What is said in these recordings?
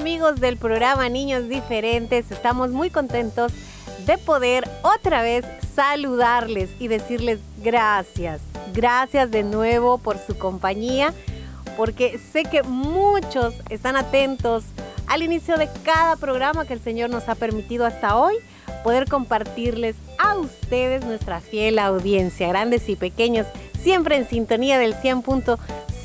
amigos del programa Niños Diferentes, estamos muy contentos de poder otra vez saludarles y decirles gracias. Gracias de nuevo por su compañía, porque sé que muchos están atentos al inicio de cada programa que el Señor nos ha permitido hasta hoy poder compartirles a ustedes nuestra fiel audiencia, grandes y pequeños, siempre en sintonía del 100.5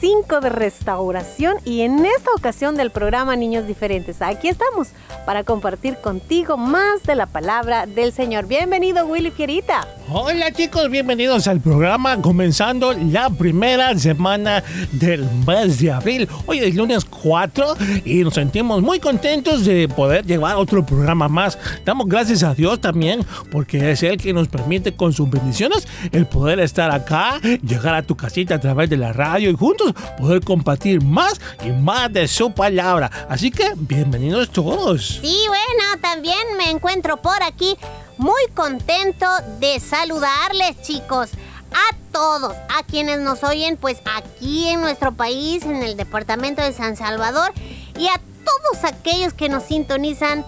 de restauración y en esta ocasión del programa Niños Diferentes. Aquí estamos para compartir contigo más de la palabra del Señor. Bienvenido Willy Fierita. Hola chicos, bienvenidos al programa comenzando la primera semana del mes de abril. Hoy es lunes 4 y nos sentimos muy contentos de poder llevar otro programa más. Damos gracias a Dios también porque es Él quien nos permite con sus bendiciones el poder estar acá, llegar a tu casita a través de la radio y juntos poder compartir más y más de su palabra. Así que bienvenidos todos. Sí, bueno, también me encuentro por aquí muy contento de saludarles, chicos. A todos, a quienes nos oyen, pues aquí en nuestro país, en el departamento de San Salvador, y a todos aquellos que nos sintonizan,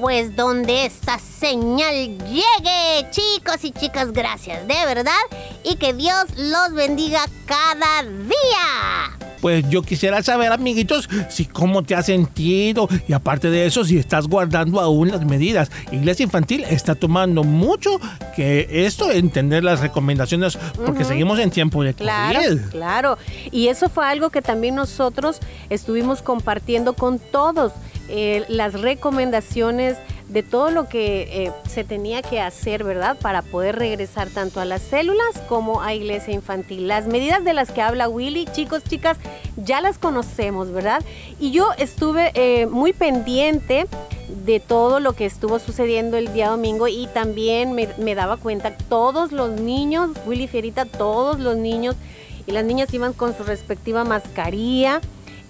pues donde esta señal llegue. Chicos y chicas, gracias, de verdad, y que Dios los bendiga cada día. Pues yo quisiera saber, amiguitos, si cómo te has sentido y aparte de eso, si estás guardando aún las medidas. Iglesia Infantil está tomando mucho que esto, entender las recomendaciones, porque seguimos en tiempo de Claro, COVID. claro. Y eso fue algo que también nosotros estuvimos compartiendo con todos. Eh, las recomendaciones de todo lo que eh, se tenía que hacer, ¿verdad? Para poder regresar tanto a las células como a iglesia infantil. Las medidas de las que habla Willy, chicos, chicas, ya las conocemos, ¿verdad? Y yo estuve eh, muy pendiente de todo lo que estuvo sucediendo el día domingo y también me, me daba cuenta todos los niños, Willy Fierita, todos los niños y las niñas iban con su respectiva mascarilla.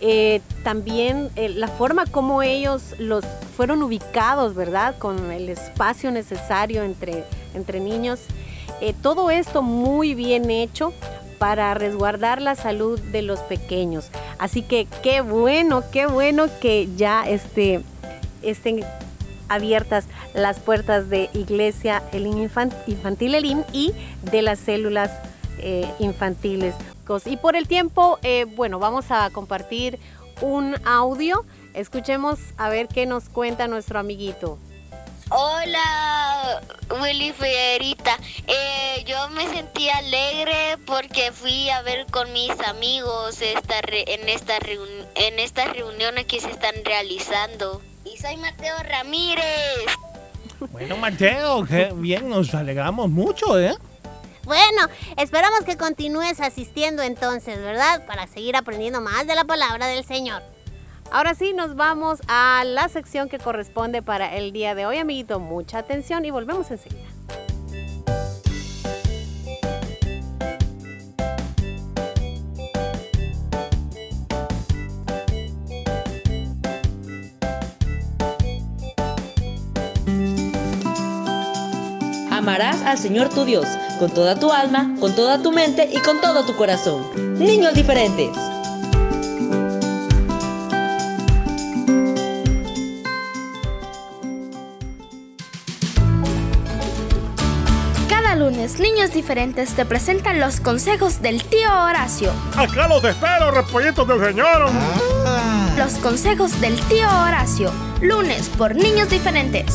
Eh, también eh, la forma como ellos los fueron ubicados, ¿verdad? Con el espacio necesario entre, entre niños. Eh, todo esto muy bien hecho para resguardar la salud de los pequeños. Así que qué bueno, qué bueno que ya este, estén abiertas las puertas de Iglesia Infan- Infantil Elín y de las células infantiles. Y por el tiempo, eh, bueno, vamos a compartir un audio. Escuchemos a ver qué nos cuenta nuestro amiguito. Hola, Willy Fierita. Eh, yo me sentí alegre porque fui a ver con mis amigos esta re- en, esta en estas reuniones que se están realizando. Y soy Mateo Ramírez. Bueno, Mateo, qué bien, nos alegramos mucho, ¿eh? Bueno, esperamos que continúes asistiendo entonces, ¿verdad? Para seguir aprendiendo más de la palabra del Señor. Ahora sí, nos vamos a la sección que corresponde para el día de hoy, amiguito. Mucha atención y volvemos enseguida. Amarás al Señor tu Dios con toda tu alma, con toda tu mente y con todo tu corazón. Niños diferentes. Cada lunes, Niños Diferentes te presentan los consejos del tío Horacio. Acá los espero, repollitos del Señor. Los consejos del tío Horacio. Lunes por Niños Diferentes.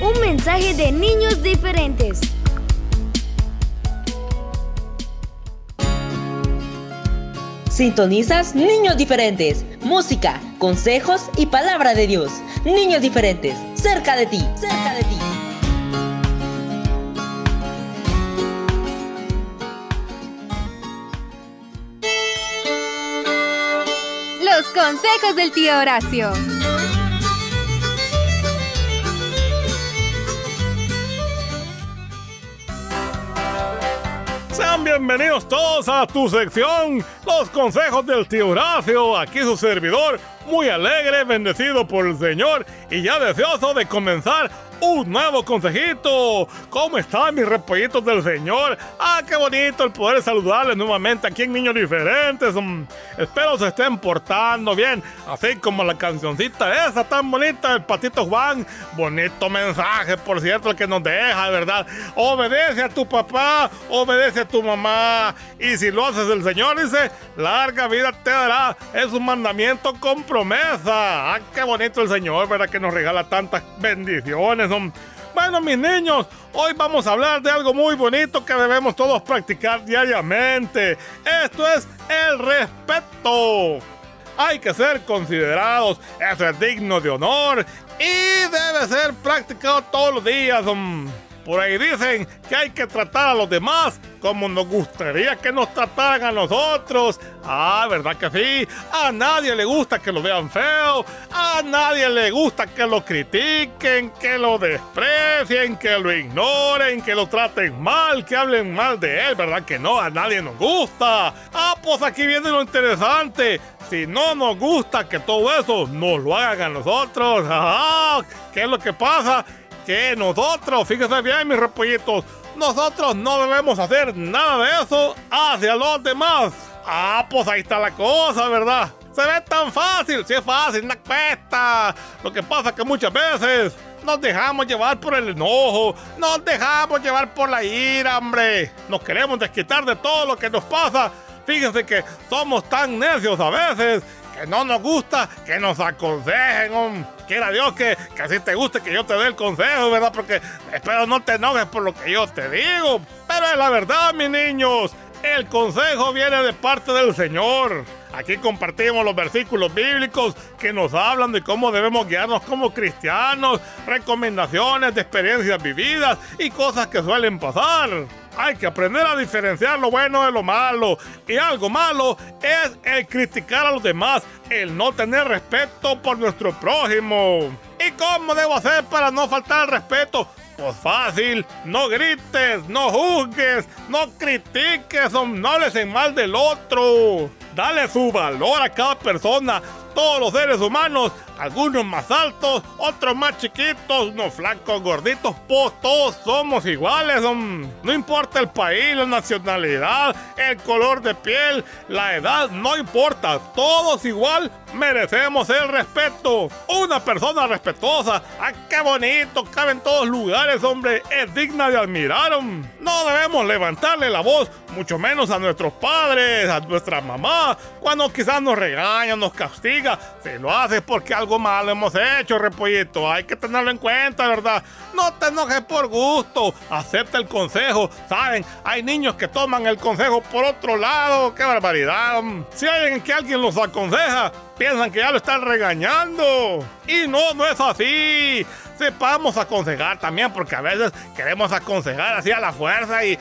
Un mensaje de Niños Diferentes. Sintonizas Niños Diferentes. Música, consejos y palabra de Dios. Niños Diferentes. Cerca de ti. Cerca de ti. Los consejos del tío Horacio. Sean bienvenidos todos a tu sección, los consejos del tío Horacio. Aquí su servidor, muy alegre, bendecido por el Señor y ya deseoso de comenzar un nuevo consejito. ¿Cómo están mis repollitos del Señor? Ah, qué bonito el poder saludarles nuevamente aquí en Niños Diferentes. Mm, espero se estén portando bien, así como la cancioncita esa tan bonita del Patito Juan. Bonito mensaje, por cierto, el que nos deja, ¿verdad? Obedece a tu papá, obedece a tu mamá. Y si lo haces el Señor, dice, larga vida te dará. Es un mandamiento con promesa. Ah, qué bonito el Señor, ¿verdad? Que nos regala tantas bendiciones. Bueno, mis niños, hoy vamos a hablar de algo muy bonito que debemos todos practicar diariamente. Esto es el respeto. Hay que ser considerados, eso es digno de honor y debe ser practicado todos los días. Por ahí dicen que hay que tratar a los demás como nos gustaría que nos trataran a nosotros. Ah, ¿verdad que sí? A nadie le gusta que lo vean feo. A nadie le gusta que lo critiquen, que lo desprecien, que lo ignoren, que lo traten mal, que hablen mal de él. ¿Verdad que no? A nadie nos gusta. Ah, pues aquí viene lo interesante. Si no nos gusta que todo eso nos lo hagan a nosotros. ¿Qué es lo que pasa? Que nosotros, fíjense bien mis repollitos, nosotros no debemos hacer nada de eso hacia los demás. Ah, pues ahí está la cosa, ¿verdad? Se ve tan fácil, si es fácil, no cuesta. Lo que pasa es que muchas veces nos dejamos llevar por el enojo, nos dejamos llevar por la ira, hombre. Nos queremos desquitar de todo lo que nos pasa. Fíjense que somos tan necios a veces que no nos gusta que nos aconsejen, hombre. Quiera Dios que, que así te guste que yo te dé el consejo, ¿verdad? Porque espero no te enojes por lo que yo te digo. Pero es la verdad, mis niños. El consejo viene de parte del Señor. Aquí compartimos los versículos bíblicos que nos hablan de cómo debemos guiarnos como cristianos, recomendaciones de experiencias vividas y cosas que suelen pasar. Hay que aprender a diferenciar lo bueno de lo malo. Y algo malo es el criticar a los demás, el no tener respeto por nuestro prójimo. ¿Y cómo debo hacer para no faltar al respeto? Pues fácil, no grites, no juzgues, no critiques o no hables en mal del otro. Dale su valor a cada persona. Todos los seres humanos, algunos más altos, otros más chiquitos, unos flacos, gorditos, pues todos somos iguales. mm. No importa el país, la nacionalidad, el color de piel, la edad, no importa. Todos igual merecemos el respeto. Una persona respetuosa, ¡ah, qué bonito! Cabe en todos lugares, hombre. Es digna de admirar. No debemos levantarle la voz, mucho menos a nuestros padres, a nuestra mamá, cuando quizás nos regañan, nos castiga. Si lo haces porque algo malo hemos hecho, repollito. Hay que tenerlo en cuenta, ¿verdad? No te enojes por gusto. Acepta el consejo. Saben, hay niños que toman el consejo por otro lado. ¡Qué barbaridad! Si hay que alguien los aconseja, piensan que ya lo están regañando. Y no, no es así. Sepamos aconsejar también, porque a veces queremos aconsejar así a la fuerza y,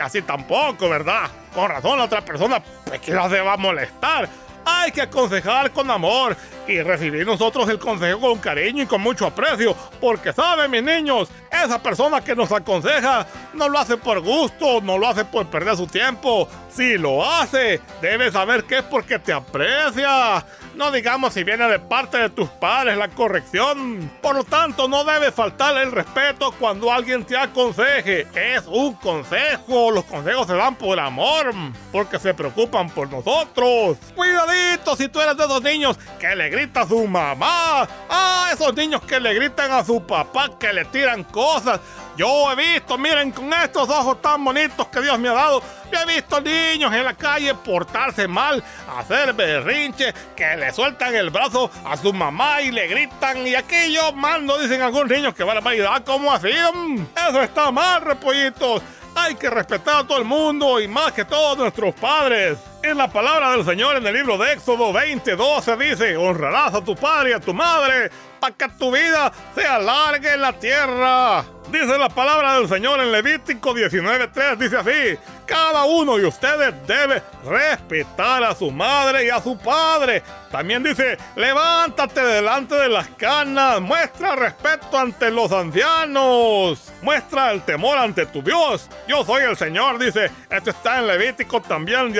así tampoco, ¿verdad? Con razón la otra persona, pues quizás se va a molestar. Hay que aconsejar con amor y recibir nosotros el consejo con cariño y con mucho aprecio, porque saben mis niños, esa persona que nos aconseja no lo hace por gusto, no lo hace por perder su tiempo. Si lo hace, debes saber que es porque te aprecia. No digamos si viene de parte de tus padres la corrección. Por lo tanto, no debe faltar el respeto cuando alguien te aconseje. Es un consejo. Los consejos se dan por amor, porque se preocupan por nosotros. Cuidadito si tú eres de esos niños que le grita a su mamá. Ah, esos niños que le gritan a su papá, que le tiran cosas. Yo he visto, miren, con estos ojos tan bonitos que Dios me ha dado, yo he visto niños en la calle portarse mal, hacer berrinche, que le sueltan el brazo a su mamá y le gritan. Y aquí yo mando, dicen algunos niños que van a validar ¿cómo así? Eso está mal, repollitos. Hay que respetar a todo el mundo y más que todos nuestros padres. En la palabra del Señor en el libro de Éxodo 20, 12 dice, honrarás a tu padre y a tu madre para que tu vida se alargue en la tierra. Dice la palabra del Señor en Levítico 19.3, dice así, cada uno de ustedes debe respetar a su madre y a su padre. También dice, levántate delante de las canas, muestra respeto ante los ancianos, muestra el temor ante tu Dios. Yo soy el Señor, dice, esto está en Levítico también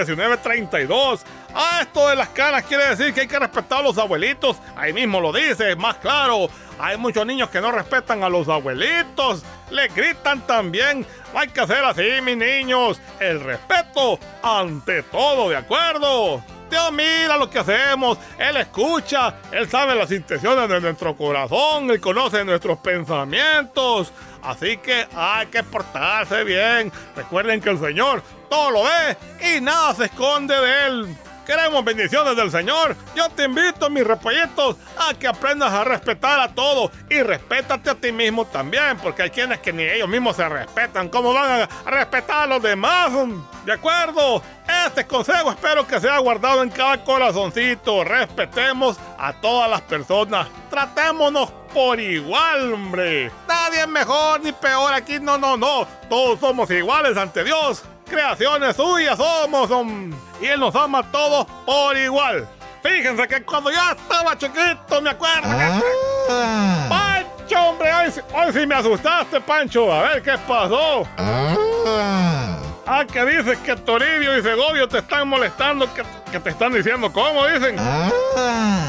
19.32. Ah, esto de las canas quiere decir que hay que respetar a los abuelitos. Ahí mismo lo dice, más claro. Hay muchos niños que no respetan a los abuelitos. Le gritan también. Hay que hacer así, mis niños. El respeto ante todo, ¿de acuerdo? Dios mira lo que hacemos. Él escucha. Él sabe las intenciones de nuestro corazón. Él conoce nuestros pensamientos. Así que hay que portarse bien. Recuerden que el Señor todo lo ve y nada se esconde de Él. Queremos bendiciones del Señor. Yo te invito, mis repollitos, a que aprendas a respetar a todos y respétate a ti mismo también, porque hay quienes que ni ellos mismos se respetan. ¿Cómo van a respetar a los demás? ¿De acuerdo? Este consejo espero que sea guardado en cada corazoncito. Respetemos a todas las personas. Tratémonos por igual, hombre. Nadie es mejor ni peor aquí. No, no, no. Todos somos iguales ante Dios. Creaciones suyas somos. hom- Y Él nos ama a todos por igual. Fíjense que cuando ya estaba chiquito, me acuerdo que... ¡Pancho, hombre! Hoy, hoy sí me asustaste, Pancho. A ver qué pasó. Ah, que dices que Toribio y Segovio te están molestando, que, que te están diciendo cómo, dicen.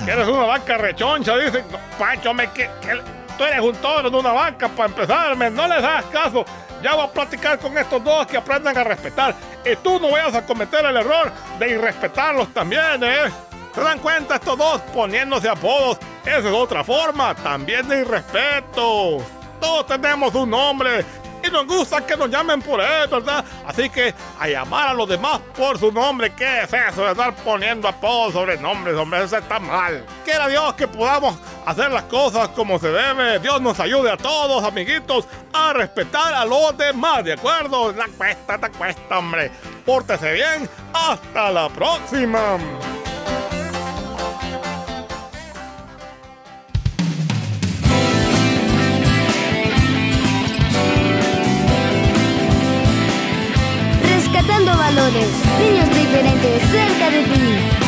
Que eres una vaca rechoncha, dicen. Pancho, me, que, que tú eres un toro de una vaca para empezarme. No les hagas caso. Ya voy a platicar con estos dos que aprendan a respetar. Y tú no vayas a cometer el error de irrespetarlos también, ¿eh? ¿Se dan cuenta estos dos poniéndose apodos? Esa es otra forma también de irrespeto. Todos tenemos un nombre. y nos gusta que nos llamen por él, ¿verdad? Así que a llamar a los demás por su nombre, ¿qué es eso de estar poniendo apodos sobre nombres, hombre? Eso está mal. Quiera Dios que podamos hacer las cosas como se debe. Dios nos ayude a todos, amiguitos, respetar a los demás, ¿de acuerdo? La cuesta, te cuesta, hombre. Pórtese bien. Hasta la próxima. Rescatando valores, niños diferentes cerca de ti.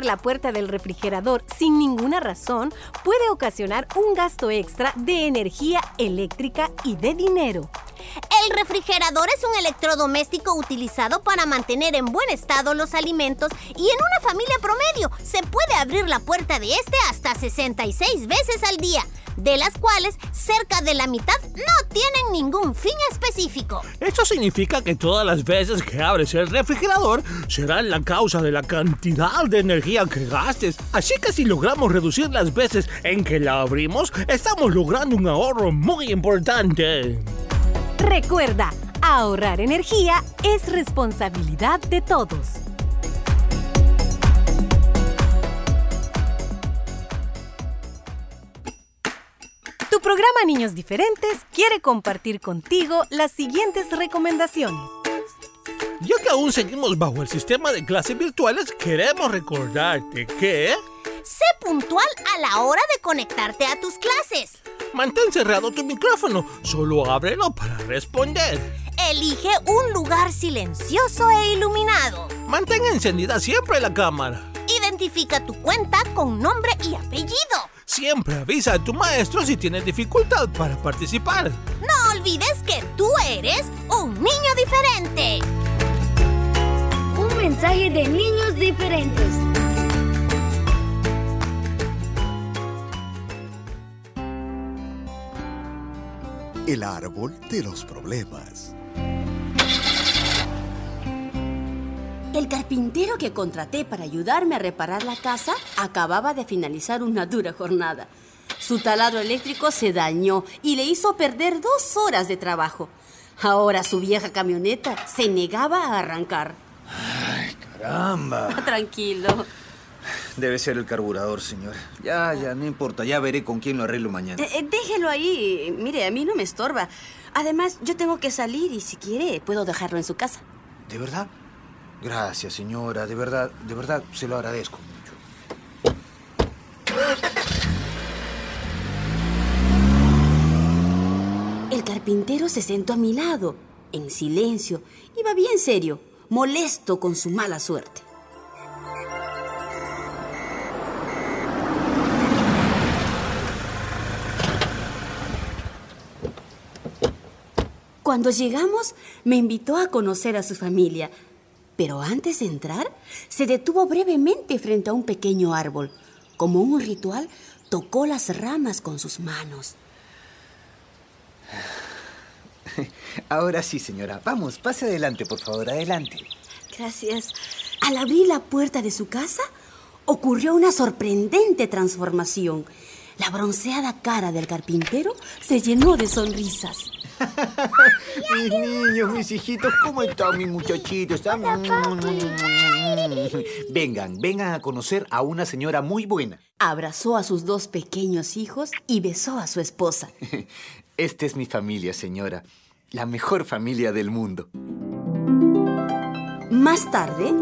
La puerta del refrigerador sin ninguna razón puede ocasionar un gasto extra de energía eléctrica y de dinero. El refrigerador es un electrodoméstico utilizado para mantener en buen estado los alimentos y en una familia promedio se puede abrir la puerta de este hasta 66 veces al día, de las cuales cerca de la mitad no tienen ningún fin específico. Eso significa que todas las veces que abres el refrigerador será la causa de la cantidad de energía que gastes. Así que si logramos reducir las veces en que la abrimos, estamos logrando un ahorro muy importante. Recuerda, ahorrar energía es responsabilidad de todos. Programa Niños Diferentes quiere compartir contigo las siguientes recomendaciones. Ya que aún seguimos bajo el sistema de clases virtuales, queremos recordarte que... Sé puntual a la hora de conectarte a tus clases. Mantén cerrado tu micrófono, solo ábrelo para responder. Elige un lugar silencioso e iluminado. Mantén encendida siempre la cámara. Identifica tu cuenta con nombre y apellido. Siempre avisa a tu maestro si tienes dificultad para participar. No olvides que tú eres un niño diferente. Un mensaje de niños diferentes. El árbol de los problemas. El carpintero que contraté para ayudarme a reparar la casa acababa de finalizar una dura jornada. Su taladro eléctrico se dañó y le hizo perder dos horas de trabajo. Ahora su vieja camioneta se negaba a arrancar. Caramba. Tranquilo. Debe ser el carburador, señor. Ya, ya, no importa. Ya veré con quién lo arreglo mañana. Eh, eh, déjelo ahí. Mire, a mí no me estorba. Además, yo tengo que salir y si quiere, puedo dejarlo en su casa. ¿De verdad? Gracias, señora. De verdad, de verdad, se lo agradezco mucho. El carpintero se sentó a mi lado, en silencio. Iba bien serio, molesto con su mala suerte. Cuando llegamos, me invitó a conocer a su familia. Pero antes de entrar, se detuvo brevemente frente a un pequeño árbol. Como un ritual, tocó las ramas con sus manos. Ahora sí, señora. Vamos, pase adelante, por favor, adelante. Gracias. Al abrir la puerta de su casa, ocurrió una sorprendente transformación. La bronceada cara del carpintero se llenó de sonrisas. mis niños, mis hijitos, ¿cómo están mis muchachitos? Vengan, vengan a conocer a una señora muy buena. Abrazó a sus dos pequeños hijos y besó a su esposa. Esta es mi familia, señora. La mejor familia del mundo. Más tarde,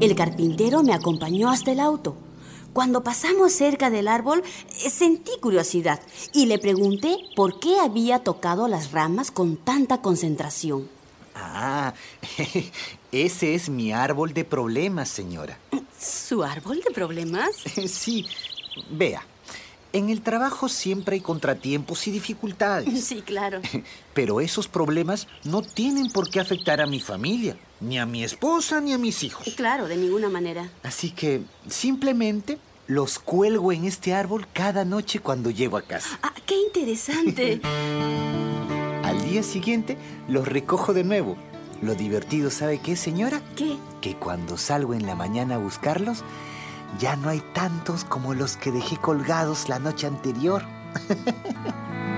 el carpintero me acompañó hasta el auto. Cuando pasamos cerca del árbol, eh, sentí curiosidad y le pregunté por qué había tocado las ramas con tanta concentración. Ah, ese es mi árbol de problemas, señora. ¿Su árbol de problemas? Sí, vea. En el trabajo siempre hay contratiempos y dificultades. Sí, claro. Pero esos problemas no tienen por qué afectar a mi familia, ni a mi esposa, ni a mis hijos. Claro, de ninguna manera. Así que simplemente los cuelgo en este árbol cada noche cuando llego a casa. Ah, qué interesante. Al día siguiente los recojo de nuevo. Lo divertido, ¿sabe qué, señora? ¿Qué? Que cuando salgo en la mañana a buscarlos, ya no hay tantos como los que dejé colgados la noche anterior.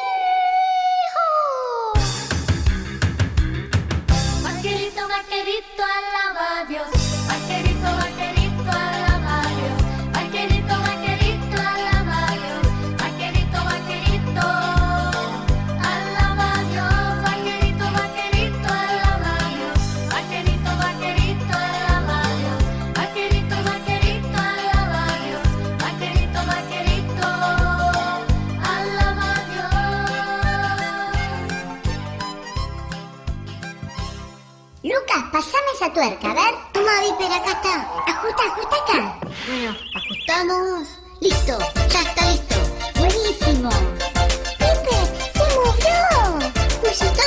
tuerca, a ver. Toma, Viper, acá está. Ajusta, ajusta acá. Bueno, ajustamos. Listo, ya está listo. Buenísimo. Viper, se movió. Pues se está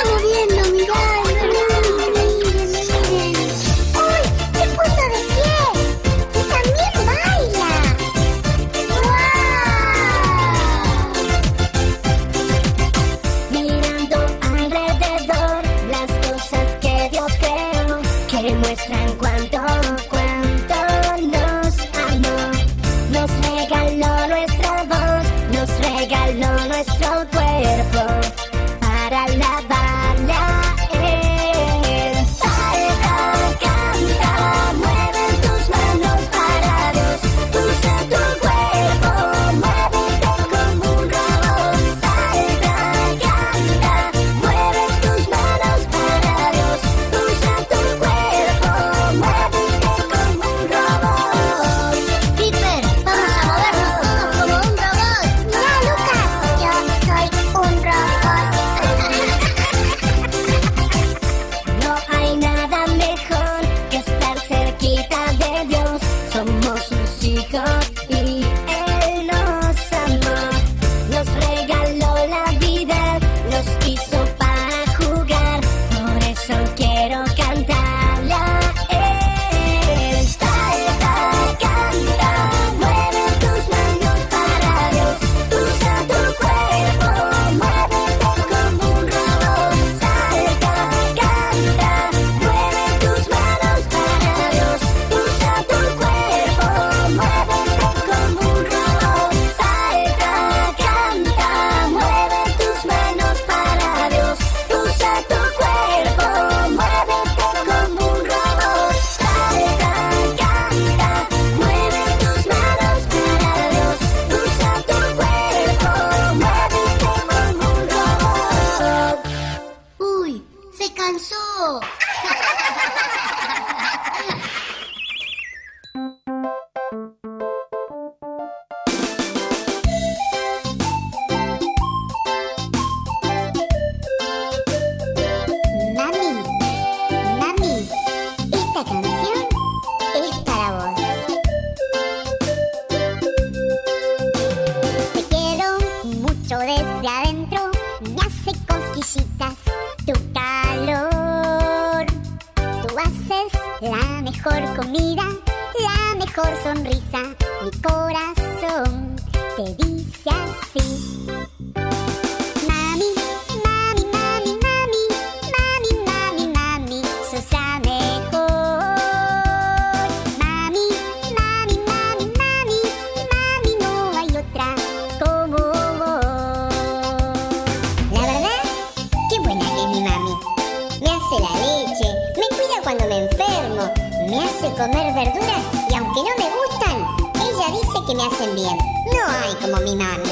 y aunque no me gustan, ella dice que me hacen bien. No hay como mi mami.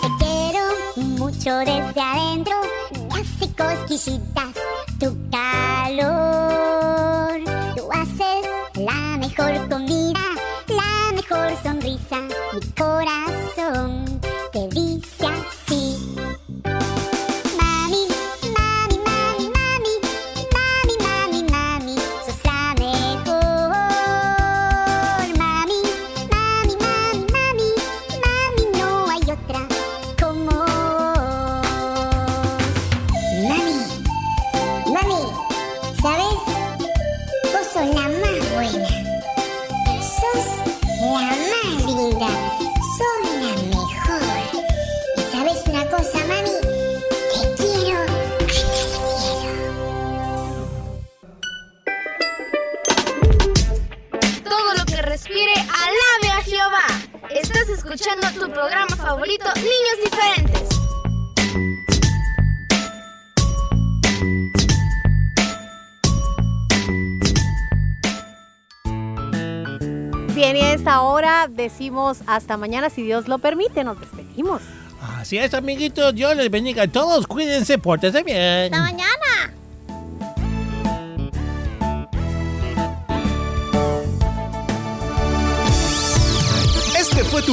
Te quiero mucho desde adentro, me hace cosquillitas tu calor. Escuchando tu programa favorito, Niños Diferentes. Bien, y a esta hora decimos hasta mañana, si Dios lo permite, nos despedimos. Así es, amiguitos. Dios les bendiga a todos. Cuídense, pórtense bien. Hasta mañana.